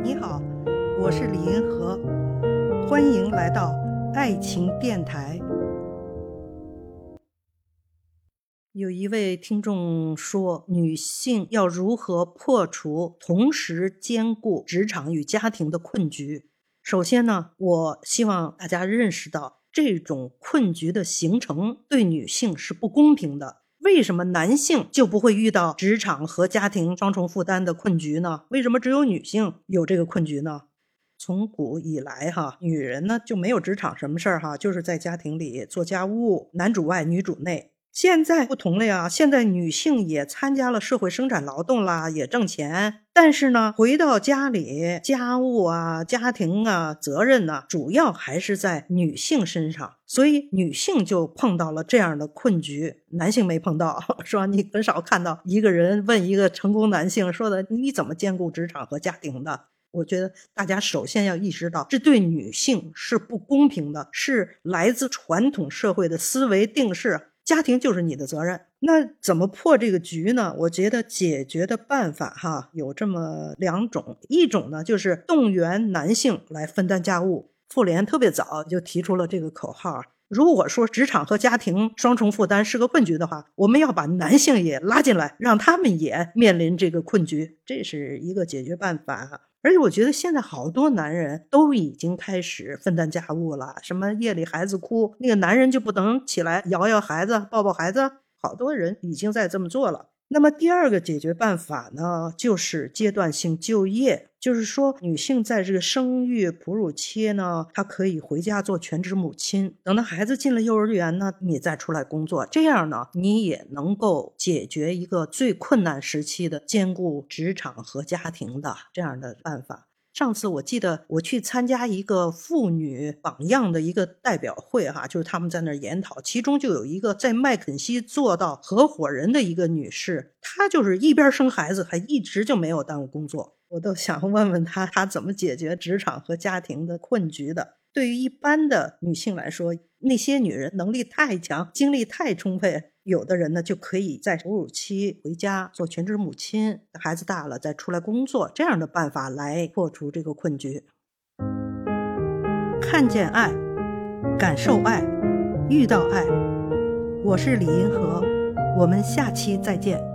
你好，我是李银河，欢迎来到爱情电台。有一位听众说，女性要如何破除同时兼顾职场与家庭的困局？首先呢，我希望大家认识到，这种困局的形成对女性是不公平的。为什么男性就不会遇到职场和家庭双重负担的困局呢？为什么只有女性有这个困局呢？从古以来，哈，女人呢就没有职场什么事儿，哈，就是在家庭里做家务，男主外，女主内。现在不同了呀，现在女性也参加了社会生产劳动啦，也挣钱。但是呢，回到家里，家务啊、家庭啊、责任呢，主要还是在女性身上，所以女性就碰到了这样的困局，男性没碰到，是吧？你很少看到一个人问一个成功男性说的：“你怎么兼顾职场和家庭的？”我觉得大家首先要意识到，这对女性是不公平的，是来自传统社会的思维定式。家庭就是你的责任，那怎么破这个局呢？我觉得解决的办法哈有这么两种，一种呢就是动员男性来分担家务。妇联特别早就提出了这个口号：如果说职场和家庭双重负担是个困局的话，我们要把男性也拉进来，让他们也面临这个困局，这是一个解决办法。而且我觉得现在好多男人都已经开始分担家务了，什么夜里孩子哭，那个男人就不能起来摇摇孩子、抱抱孩子，好多人已经在这么做了。那么第二个解决办法呢，就是阶段性就业，就是说女性在这个生育哺乳期呢，她可以回家做全职母亲，等到孩子进了幼儿园呢，你再出来工作，这样呢，你也能够解决一个最困难时期的兼顾职场和家庭的这样的办法。上次我记得我去参加一个妇女榜样的一个代表会，哈，就是他们在那儿研讨，其中就有一个在麦肯锡做到合伙人的一个女士，她就是一边生孩子，还一直就没有耽误工作。我都想问问她，她怎么解决职场和家庭的困局的？对于一般的女性来说，那些女人能力太强，精力太充沛。有的人呢，就可以在哺乳期回家做全职母亲，孩子大了再出来工作，这样的办法来破除这个困局。看见爱，感受爱，遇到爱。我是李银河，我们下期再见。